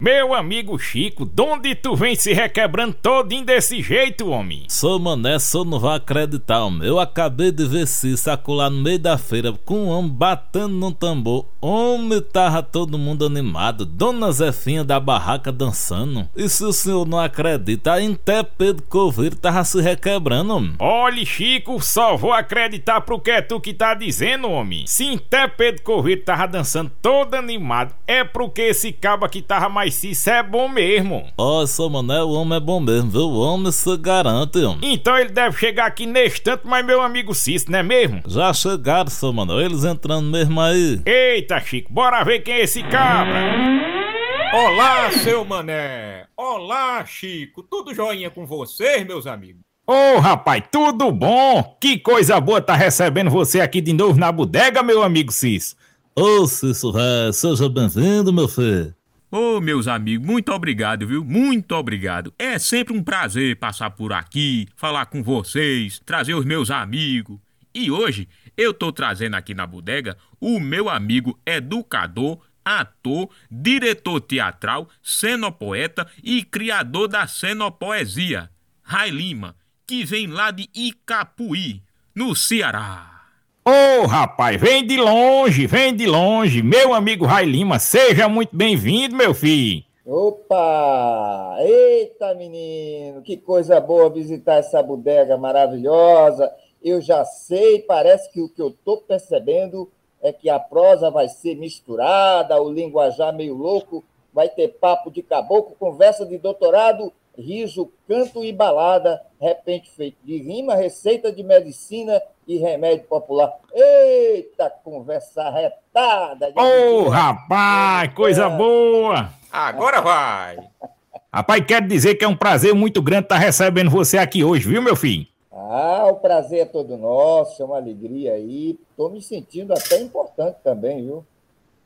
Meu amigo Chico, donde tu vem se requebrando todinho desse jeito, homem? Sou mané, só não vai acreditar, homem. Eu acabei de ver Cissa acular no meio da feira com um homem batendo num tambor. Homem, tava todo mundo animado. Dona Zefinha da barraca dançando. E se o senhor não acredita, até Pedro Coveiro tava se requebrando, homem. Olhe, Chico, só vou acreditar pro que é tu que tá dizendo, homem. Se até Pedro Coveiro tava dançando todo animado, é porque esse cabo aqui tava mais ciso, é bom mesmo. Ó, oh, seu mané, o homem é bom mesmo, viu? O homem se garante, homem. Então ele deve chegar aqui neste tanto, mas meu amigo Cício, não é mesmo? Já chegaram, seu mané, eles entrando mesmo aí. Eita, Chico, bora ver quem é esse cabra. Olá, seu mané. Olá, Chico. Tudo joinha com vocês, meus amigos? Ô, oh, rapaz, tudo bom? Que coisa boa tá recebendo você aqui de novo na bodega, meu amigo Cis. Ô, Cício Ré, seja bem-vindo, meu filho. Ô, oh, meus amigos, muito obrigado, viu? Muito obrigado. É sempre um prazer passar por aqui, falar com vocês, trazer os meus amigos. E hoje eu tô trazendo aqui na bodega o meu amigo educador, ator, diretor teatral, cenopoeta e criador da cenopoesia, Rai Lima, que vem lá de Icapuí, no Ceará. Ô oh, rapaz, vem de longe, vem de longe. Meu amigo Rai Lima, seja muito bem-vindo, meu filho. Opa! Eita, menino, que coisa boa visitar essa bodega maravilhosa. Eu já sei, parece que o que eu estou percebendo é que a prosa vai ser misturada, o linguajar meio louco, vai ter papo de caboclo, conversa de doutorado, riso, canto e balada, repente feito de rima, receita de medicina e remédio popular. Eita, conversa retada! Ô, oh, rapaz, coisa boa! Agora vai! Rapaz, quero dizer que é um prazer muito grande estar recebendo você aqui hoje, viu, meu filho? Ah, o prazer é todo nosso, é uma alegria aí. Estou me sentindo até importante também, viu?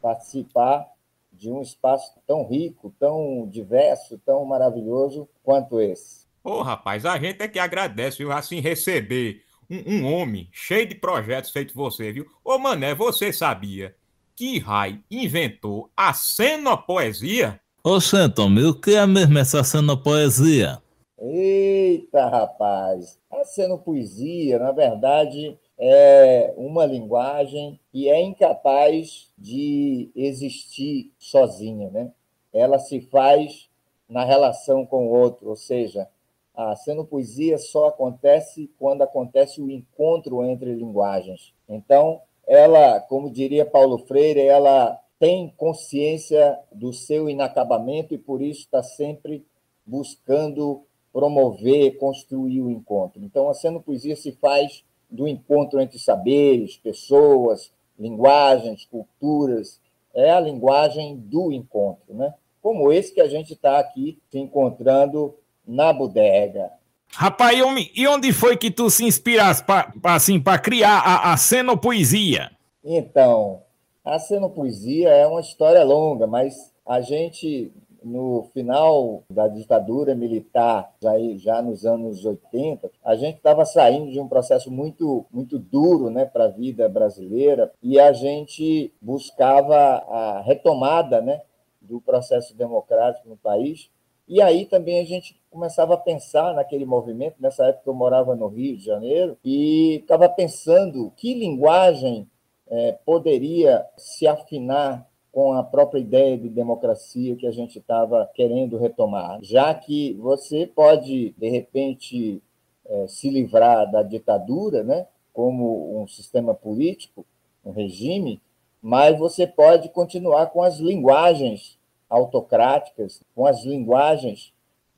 Participar de um espaço tão rico, tão diverso, tão maravilhoso quanto esse. Ô, oh, rapaz, a gente é que agradece, viu? Assim, receber um, um homem cheio de projetos feito você, viu? Ô, Mané, você sabia que Rai inventou a cenopoesia? Ô, Xanton, o que é mesmo essa cenopoesia? Eita, rapaz! A cenopoesia, na verdade, é uma linguagem que é incapaz de existir sozinha, né? Ela se faz na relação com o outro, ou seja, a cenopoesia só acontece quando acontece o encontro entre linguagens. Então, ela, como diria Paulo Freire, ela tem consciência do seu inacabamento e por isso está sempre buscando promover, construir o encontro. Então, a cenopoesia se faz do encontro entre saberes, pessoas, linguagens, culturas. É a linguagem do encontro, né? Como esse que a gente está aqui se encontrando na bodega. Rapaz, e onde foi que tu se inspiraste para assim, criar a, a cenopoesia? Então, a cenopoesia é uma história longa, mas a gente, no final da ditadura militar, já, já nos anos 80, a gente estava saindo de um processo muito, muito duro né, para a vida brasileira e a gente buscava a retomada né, do processo democrático no país e aí também a gente começava a pensar naquele movimento. Nessa época eu morava no Rio de Janeiro e estava pensando que linguagem é, poderia se afinar com a própria ideia de democracia que a gente estava querendo retomar. Já que você pode, de repente, é, se livrar da ditadura, né, como um sistema político, um regime, mas você pode continuar com as linguagens autocráticas, com as linguagens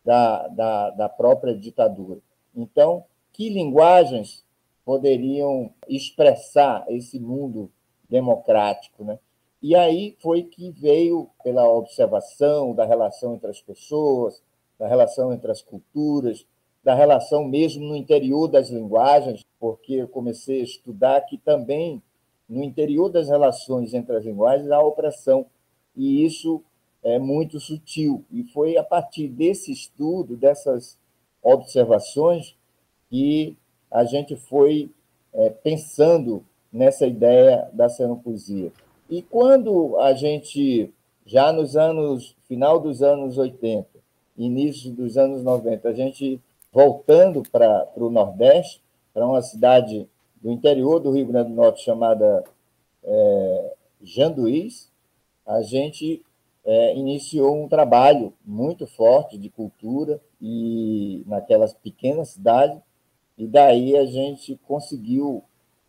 da, da, da própria ditadura. Então, que linguagens poderiam expressar esse mundo democrático, né? E aí foi que veio pela observação da relação entre as pessoas, da relação entre as culturas, da relação mesmo no interior das linguagens, porque eu comecei a estudar que também no interior das relações entre as linguagens há opressão, e isso é muito sutil. E foi a partir desse estudo, dessas observações que a gente foi é, pensando nessa ideia da poesia. E quando a gente, já nos anos, final dos anos 80, início dos anos 90, a gente voltando para o Nordeste, para uma cidade do interior do Rio Grande do Norte chamada é, Janduís, a gente é, iniciou um trabalho muito forte de cultura e naquelas pequenas cidades, e daí a gente conseguiu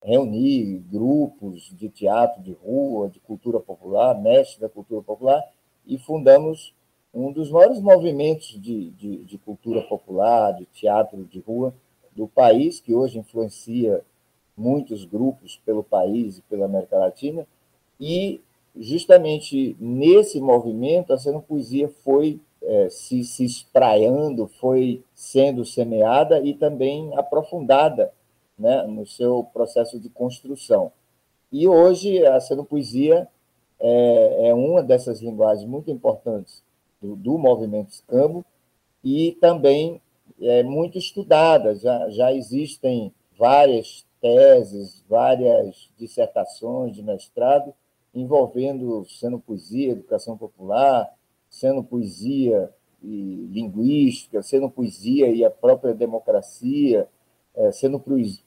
reunir grupos de teatro de rua, de cultura popular, mestre da cultura popular, e fundamos um dos maiores movimentos de, de, de cultura popular, de teatro de rua do país, que hoje influencia muitos grupos pelo país e pela América Latina, e justamente nesse movimento a cena poesia foi é, se, se espraiando, foi sendo semeada e também aprofundada né, no seu processo de construção. E hoje a cena poesia é, é uma dessas linguagens muito importantes do, do movimento escambo e também é muito estudada. Já, já existem várias teses, várias dissertações de mestrado envolvendo sendo poesia, educação popular, sendo poesia e linguística, sendo poesia e a própria democracia, é, sendo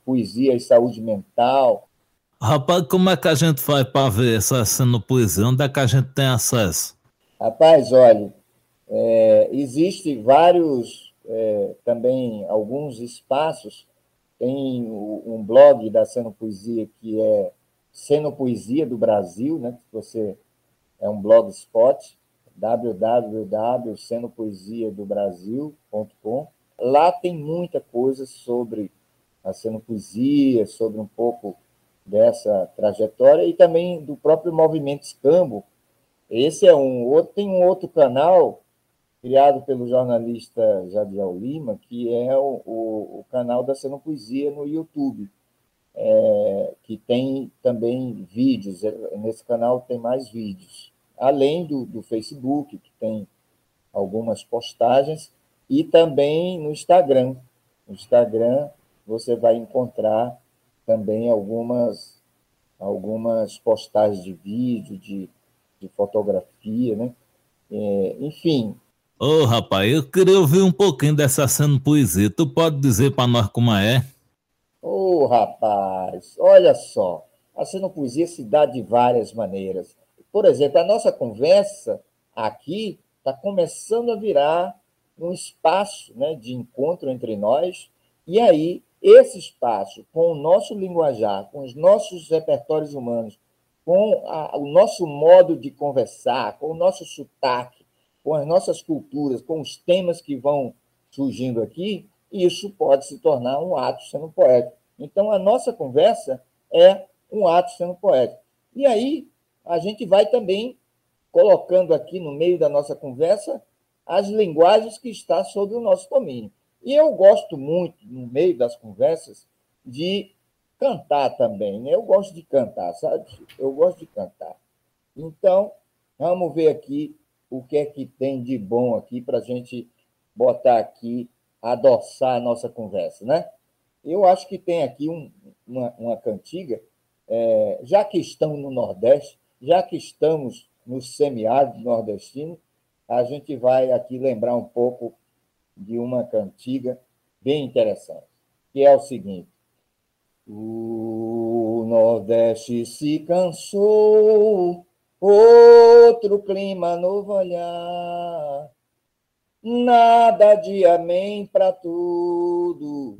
poesia e saúde mental. Rapaz, como é que a gente faz para ver essa sendo poesia? Onde é que a gente tem acesso? Rapaz, olha, é, existe vários, é, também alguns espaços. Tem um blog da Seno Poesia que é Poesia do Brasil, né? Você é um blogspot, www.cenopoesiadobrasil.com. Lá tem muita coisa sobre a Poesia, sobre um pouco dessa trajetória e também do próprio movimento Escambo. Esse é um outro, tem um outro canal criado pelo jornalista Jadiel Lima, que é o, o, o canal da Poesia no YouTube é, que tem também vídeos. É, nesse canal tem mais vídeos, além do, do Facebook, que tem algumas postagens, e também no Instagram. No Instagram você vai encontrar também algumas, algumas postagens de vídeo, de, de fotografia, né? É, enfim. Ô, oh, rapaz, eu queria ouvir um pouquinho dessa cena poesia. Tu pode dizer para nós como é? Ô, oh, rapaz, olha só. A poesia se dá de várias maneiras. Por exemplo, a nossa conversa aqui está começando a virar um espaço né, de encontro entre nós, e aí esse espaço, com o nosso linguajar, com os nossos repertórios humanos, com a, o nosso modo de conversar, com o nosso sotaque, com as nossas culturas, com os temas que vão surgindo aqui, isso pode se tornar um ato sendo poético. Então, a nossa conversa é um ato sendo poético. E aí, a gente vai também colocando aqui no meio da nossa conversa as linguagens que estão sob o nosso domínio. E eu gosto muito, no meio das conversas, de cantar também. Né? Eu gosto de cantar, sabe? Eu gosto de cantar. Então, vamos ver aqui o que é que tem de bom aqui para a gente botar aqui adoçar a nossa conversa, né? Eu acho que tem aqui um, uma, uma cantiga, é, já que estamos no Nordeste, já que estamos no semiárido nordestino, a gente vai aqui lembrar um pouco de uma cantiga bem interessante, que é o seguinte: O Nordeste se cansou, outro clima novo olhar. Nada de amém para tudo,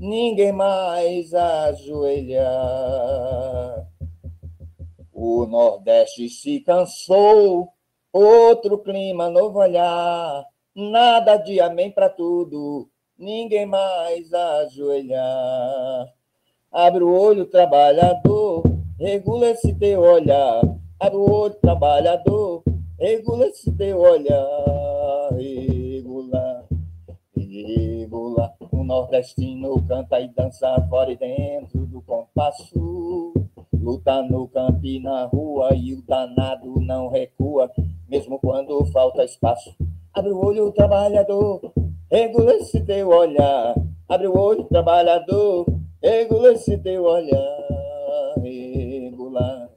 ninguém mais ajoelhar. O Nordeste se cansou, outro clima, novo olhar. Nada de amém para tudo, ninguém mais ajoelhar. Abre o olho, trabalhador, regula esse teu olhar. Abre o olho, trabalhador, regula esse teu olhar nordestino canta e dança fora e dentro do compasso. Luta no campo e na rua e o danado não recua, mesmo quando falta espaço. Abre o olho, trabalhador, Regula esse teu olhar, abre o olho, trabalhador, regula esse teu olhar, regula,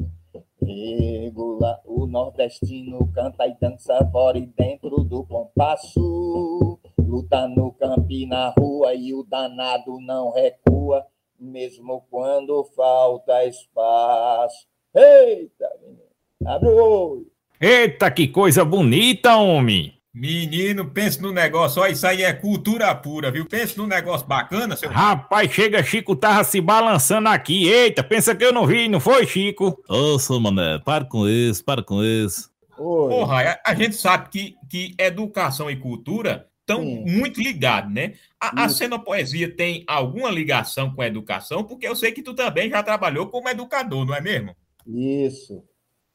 regula. O nordestino canta e dança fora e dentro do compasso, luta no campo e na rua e o danado não recua, mesmo quando falta espaço. Eita, menino, abre o olho. Eita, que coisa bonita, homem! Menino, pense no negócio, ó, isso aí é cultura pura, viu? Pense no negócio bacana, seu. Rapaz, chega, Chico tava se balançando aqui. Eita, pensa que eu não vi, não foi, Chico? Ô, seu mané, para com isso, para com isso. Oi. Porra, a, a, gente sabe que, que educação e cultura estão muito ligados, né? A, a cenopoesia tem alguma ligação com a educação? Porque eu sei que tu também já trabalhou como educador, não é mesmo? Isso.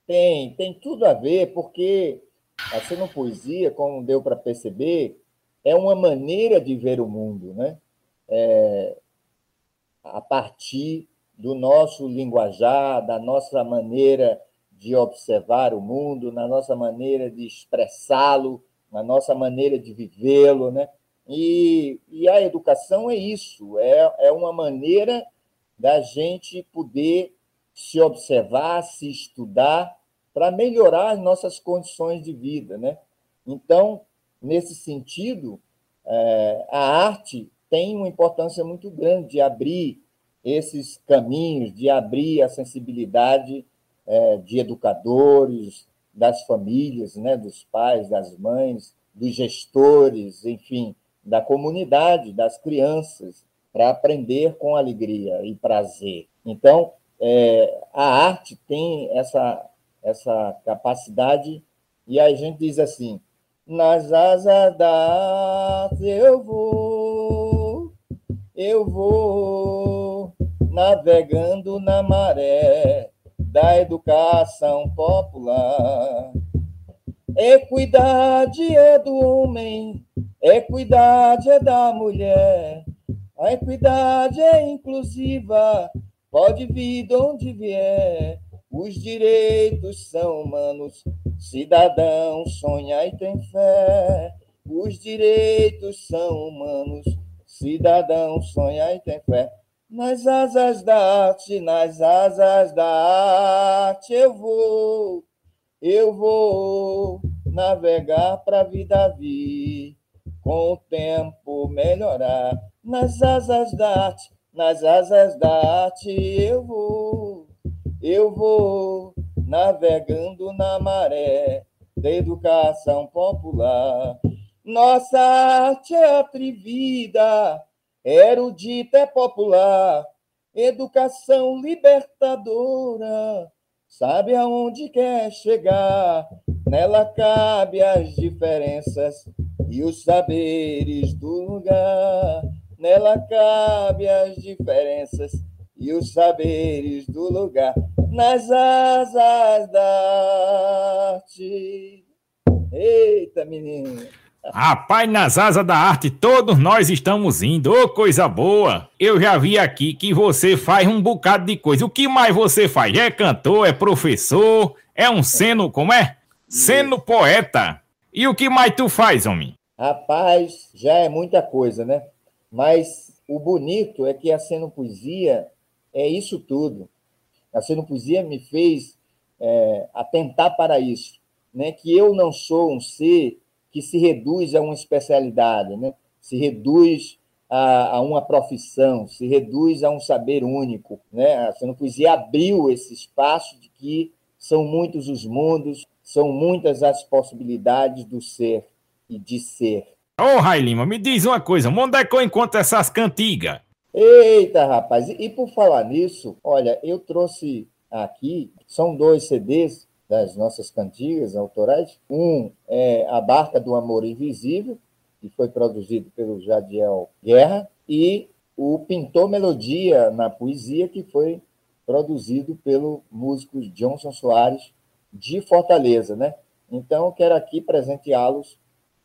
Tem, tem tudo a ver, porque a cenopoesia, como deu para perceber, é uma maneira de ver o mundo, né? É, a partir do nosso linguajar, da nossa maneira de observar o mundo, na nossa maneira de expressá-lo, na nossa maneira de vivê-lo, né? E, e a educação é isso, é, é uma maneira da gente poder se observar, se estudar para melhorar as nossas condições de vida. Né? Então, nesse sentido, é, a arte tem uma importância muito grande de abrir esses caminhos, de abrir a sensibilidade é, de educadores, das famílias, né, dos pais, das mães, dos gestores, enfim, da comunidade, das crianças, para aprender com alegria e prazer. Então, é, a arte tem essa essa capacidade, e a gente diz assim: nas asas da arte eu vou, eu vou navegando na maré da educação popular. Equidade é do homem, equidade é da mulher, a equidade é inclusiva, pode vir de onde vier. Os direitos são humanos, cidadão sonha e tem fé. Os direitos são humanos, cidadão sonha e tem fé. Nas asas da arte, nas asas da arte eu vou, eu vou navegar para a vida vir, com o tempo melhorar. Nas asas da arte, nas asas da arte eu vou eu vou navegando na maré da educação popular. Nossa arte é atrevida, erudita é popular, educação libertadora, sabe aonde quer chegar, nela cabe as diferenças e os saberes do lugar, nela cabe as diferenças e os saberes do lugar nas asas da arte. Eita, menino! Rapaz, nas asas da arte todos nós estamos indo, ô oh, coisa boa! Eu já vi aqui que você faz um bocado de coisa. O que mais você faz? É cantor, é professor, é um seno, como é? Sendo poeta. E o que mais tu faz, homem? Rapaz, já é muita coisa, né? Mas o bonito é que a seno poesia é isso tudo. A Poesia me fez é, atentar para isso, né? que eu não sou um ser que se reduz a uma especialidade, né? se reduz a, a uma profissão, se reduz a um saber único. Né? A Poesia abriu esse espaço de que são muitos os mundos, são muitas as possibilidades do ser e de ser. Ô, oh, Railima, me diz uma coisa, onde é que eu encontro essas cantigas? Eita, rapaz! E por falar nisso, olha, eu trouxe aqui, são dois CDs das nossas cantigas autorais. Um é A Barca do Amor Invisível, que foi produzido pelo Jadiel Guerra, e o Pintor Melodia na Poesia, que foi produzido pelo músico Johnson Soares, de Fortaleza, né? Então, quero aqui presenteá-los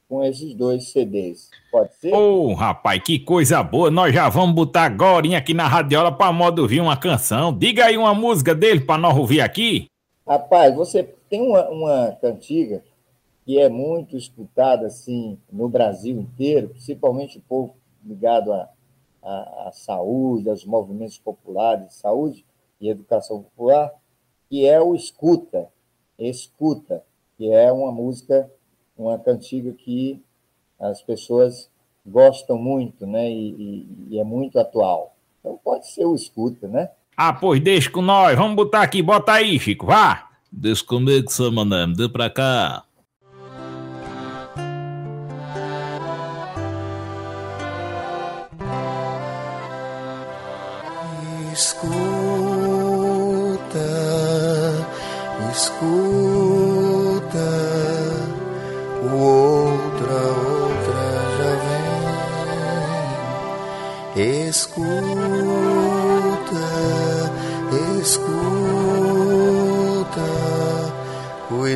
com esses dois CDs. Pode ser? Ô, oh, rapaz, que coisa boa. Nós já vamos botar agora aqui na radiola para modo ouvir uma canção. Diga aí uma música dele para nós ouvir aqui. Rapaz, você tem uma, uma cantiga que é muito escutada assim no Brasil inteiro, principalmente o povo ligado à, à, à saúde, aos movimentos populares de saúde e educação popular, que é o escuta, escuta, que é uma música, uma cantiga que as pessoas gostam muito, né? E, e, e, é muito atual. Então pode ser o escuta, né? Ah, pois deixa com nós. Vamos botar aqui, bota aí, Chico, vá. Deixa comigo, seu mané, dê pra cá.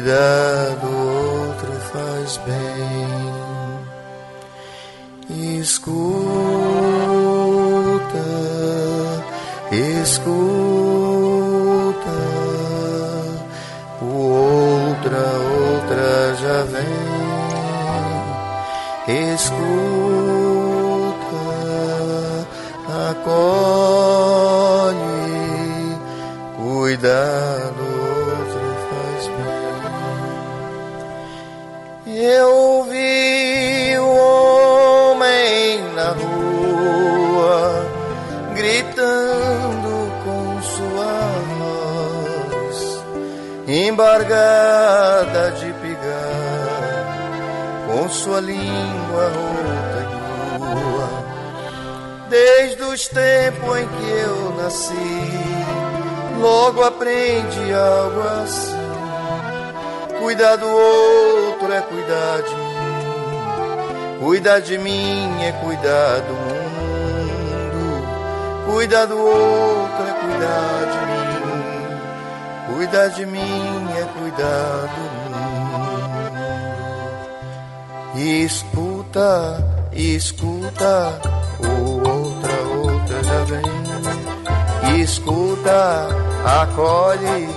Cuidado, outro faz bem. Escuta, escuta, o outra, outra já vem. Escuta acolhe, cuidado embargada de pigar, com sua língua rota Desde os tempos em que eu nasci, logo aprendi algo assim. Cuidar do outro é cuidar de mim. Cuidar de mim é cuidar do mundo. Cuidar do outro é cuidar de mim. Cuidar de mim é cuidar do mundo. escuta, escuta vem, escuta, acolhe,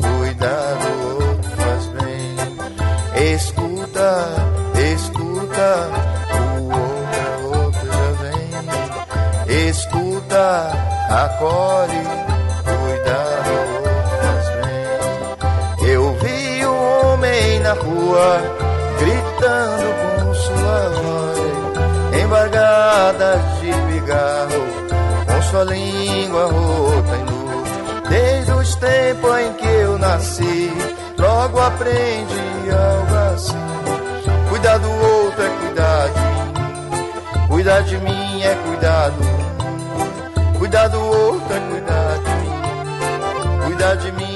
cuida do outro faz bem. Escuta, escuta, o outro, outro já vem. Escuta, acolhe, cuida do outro na rua gritando com sua voz, embargada de pigarro sua língua rota em luz. Desde os tempos em que eu nasci, logo aprendi algo assim. Cuidar do outro é cuidar de mim, cuidar de mim é cuidar do mundo. Cuidar do outro é cuidar de mim, cuidar de mim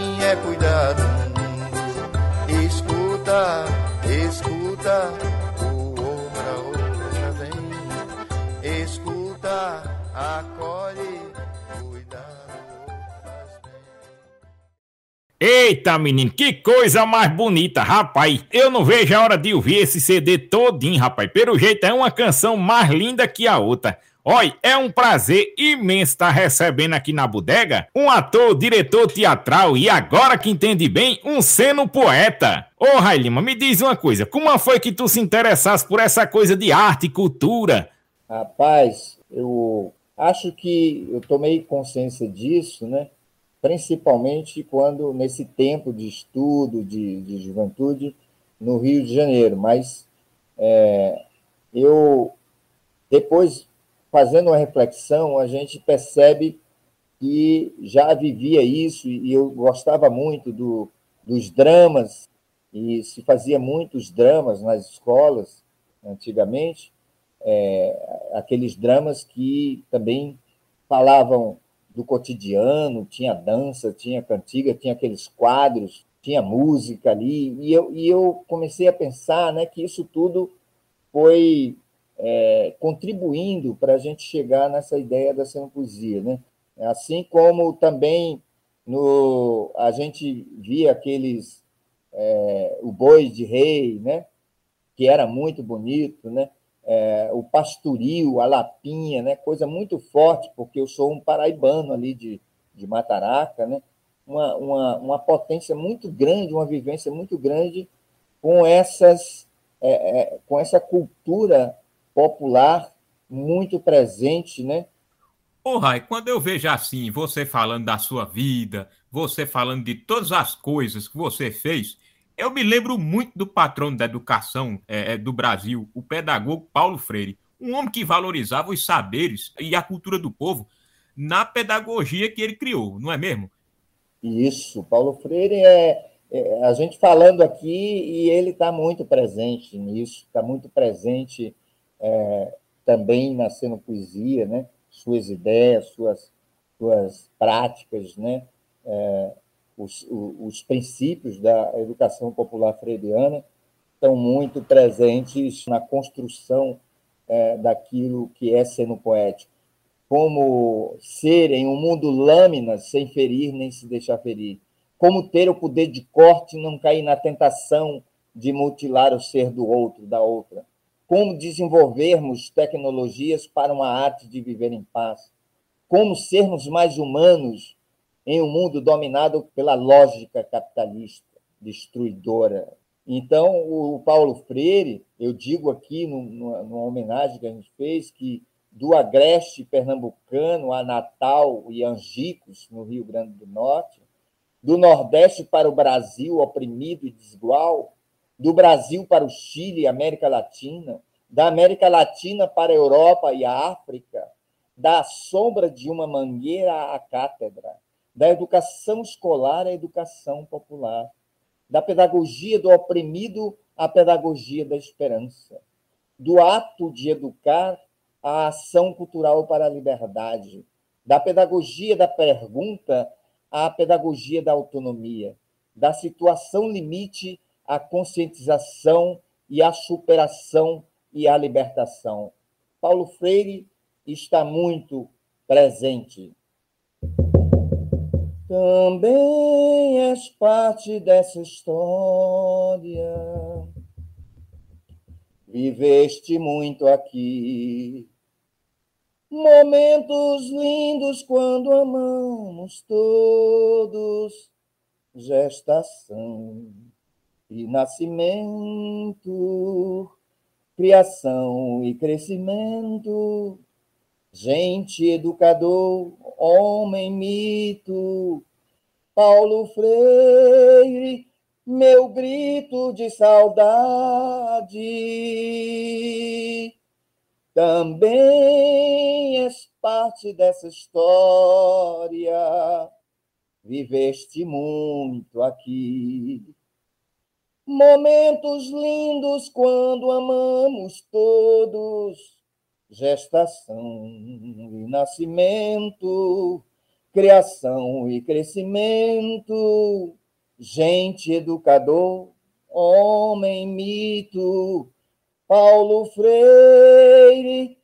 Eita, menino, que coisa mais bonita, rapaz. Eu não vejo a hora de ouvir esse CD todinho, rapaz. Pelo jeito é uma canção mais linda que a outra. Olha, é um prazer imenso estar recebendo aqui na bodega um ator, diretor teatral e agora que entende bem, um seno poeta. Ô, Railima, me diz uma coisa, como foi que tu se interessasse por essa coisa de arte e cultura? Rapaz, eu acho que eu tomei consciência disso, né? Principalmente quando nesse tempo de estudo, de, de juventude, no Rio de Janeiro. Mas é, eu, depois, fazendo uma reflexão, a gente percebe que já vivia isso e eu gostava muito do, dos dramas, e se fazia muitos dramas nas escolas antigamente, é, aqueles dramas que também falavam do cotidiano, tinha dança, tinha cantiga, tinha aqueles quadros, tinha música ali, e eu, e eu comecei a pensar né, que isso tudo foi é, contribuindo para a gente chegar nessa ideia da poesia, Né? Assim como também no, a gente via aqueles, é, o boi de rei, né? que era muito bonito, né? É, o pastoril, a lapinha, né? coisa muito forte, porque eu sou um paraibano ali de, de Mataraca, né? uma, uma, uma potência muito grande, uma vivência muito grande com, essas, é, é, com essa cultura popular muito presente, né? Ô, Rai, quando eu vejo assim, você falando da sua vida, você falando de todas as coisas que você fez, eu me lembro muito do patrono da educação é, é, do Brasil, o pedagogo Paulo Freire, um homem que valorizava os saberes e a cultura do povo na pedagogia que ele criou, não é mesmo? Isso, Paulo Freire é, é a gente falando aqui e ele está muito presente nisso, está muito presente é, também na cena poesia, né? Suas ideias, suas suas práticas, né? É, os, os princípios da educação popular freiriana estão muito presentes na construção é, daquilo que é sendo poético. Como ser em um mundo lâminas, sem ferir nem se deixar ferir. Como ter o poder de corte e não cair na tentação de mutilar o ser do outro, da outra. Como desenvolvermos tecnologias para uma arte de viver em paz. Como sermos mais humanos em um mundo dominado pela lógica capitalista destruidora. Então, o Paulo Freire, eu digo aqui, numa, homenagem que a gente fez, que do Agreste pernambucano a Natal e Angicos, no Rio Grande do Norte, do Nordeste para o Brasil oprimido e desigual, do Brasil para o Chile e América Latina, da América Latina para a Europa e a África, da sombra de uma mangueira à cátedra, da educação escolar à educação popular, da pedagogia do oprimido à pedagogia da esperança, do ato de educar à ação cultural para a liberdade, da pedagogia da pergunta à pedagogia da autonomia, da situação limite à conscientização e à superação e à libertação. Paulo Freire está muito presente também és parte dessa história. Viveste muito aqui. Momentos lindos quando amamos todos. Gestação e nascimento, criação e crescimento gente, educador, homem, mito, Paulo Freire, meu grito de saudade. Também és parte dessa história, viveste muito aqui. Momentos lindos quando amamos todos gestação e nascimento, criação e crescimento, gente, educador, homem, mito, Paulo Freire,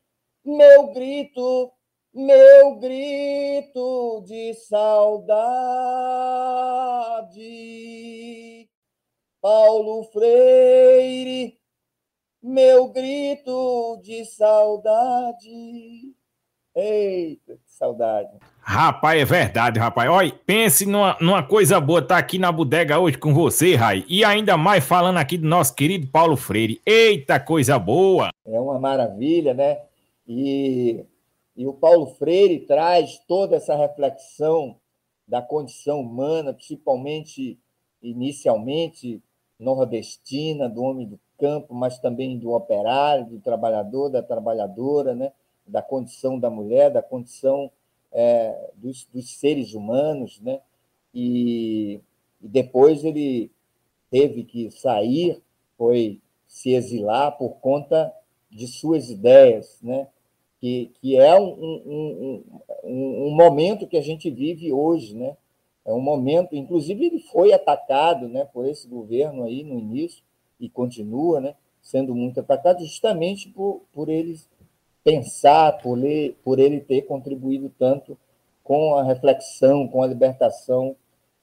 meu grito, meu grito de saudade. Paulo Freire, meu grito de saudade. Eita, que saudade. Rapaz, é verdade, rapaz. Olha, pense numa, numa coisa boa estar tá aqui na bodega hoje com você, Rai. E ainda mais falando aqui do nosso querido Paulo Freire. Eita, coisa boa! É uma maravilha, né? E, e o Paulo Freire traz toda essa reflexão da condição humana, principalmente, inicialmente, nordestina, do homem do campo, mas também do operário, do trabalhador, da trabalhadora, né? da condição da mulher, da condição é, dos, dos, seres humanos. Né? E, e depois ele teve que sair, foi se exilar por conta de suas ideias, né? que, que é um, um, um, um, momento que a gente vive hoje. Né? É um momento, inclusive ele foi atacado né, por esse governo aí no início, e continua né, sendo muito atacado justamente por, por eles pensar, por ele, por ele ter contribuído tanto com a reflexão, com a libertação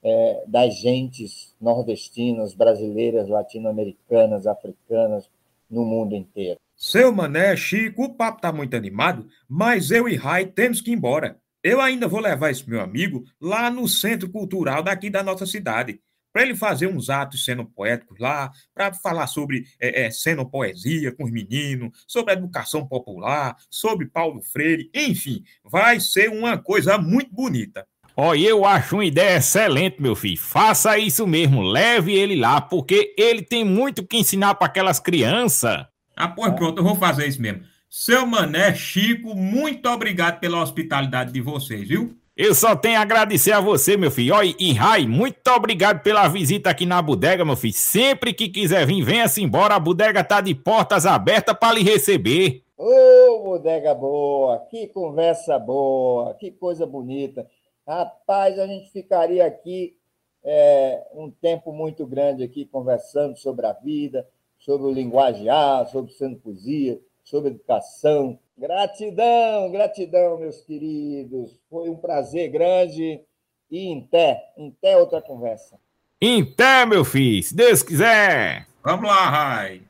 é, das gentes nordestinas, brasileiras, latino-americanas, africanas, no mundo inteiro. Seu Mané, Chico, o papo está muito animado, mas eu e Rai temos que ir embora. Eu ainda vou levar esse meu amigo lá no Centro Cultural daqui da nossa cidade para ele fazer uns atos sendo poéticos lá, para falar sobre é, é, sendo poesia com os meninos, sobre educação popular, sobre Paulo Freire, enfim, vai ser uma coisa muito bonita. Ó, eu acho uma ideia excelente, meu filho. Faça isso mesmo, leve ele lá, porque ele tem muito que ensinar para aquelas crianças. Ah, pois pronto, eu vou fazer isso mesmo. Seu Mané Chico, muito obrigado pela hospitalidade de vocês, viu? Eu só tenho a agradecer a você, meu filho. Oi, e Rai, muito obrigado pela visita aqui na bodega, meu filho. Sempre que quiser vir, venha-se embora. A bodega tá de portas abertas para lhe receber. Ô, bodega boa, que conversa boa, que coisa bonita. Rapaz, a gente ficaria aqui é, um tempo muito grande aqui conversando sobre a vida, sobre o linguajar, sobre sendo poesia, sobre educação. Gratidão, gratidão, meus queridos. Foi um prazer grande. E em té, em té outra conversa. Em té, meu filho, se Deus quiser. Vamos lá, Rai.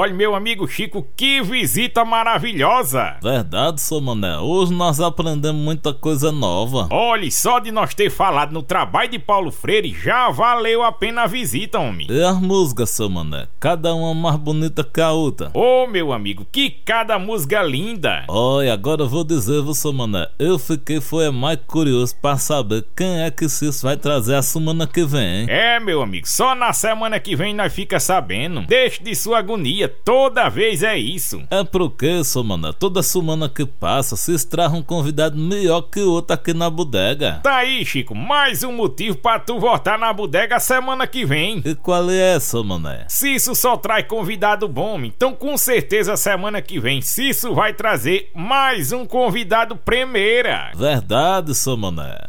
Olha, meu amigo Chico, que visita maravilhosa! Verdade, seu mané. Hoje nós aprendemos muita coisa nova. Olha, só de nós ter falado no trabalho de Paulo Freire já valeu a pena a visita, homem. E as músicas, seu mané? Cada uma mais bonita que a outra. Ô, oh, meu amigo, que cada música linda! Olha, agora eu vou dizer, seu mané. Eu fiquei foi mais curioso para saber quem é que Cis vai trazer a semana que vem, hein? É, meu amigo, só na semana que vem nós fica sabendo. Deixe de sua agonia toda vez é isso. É porque, Somana, toda semana que passa se extrai um convidado melhor que outro aqui na bodega. Tá aí, Chico, mais um motivo para tu voltar na bodega semana que vem. E qual é essa, mané? Cisso só traz convidado bom, então com certeza semana que vem Cisso vai trazer mais um convidado primeira. Verdade, Somané.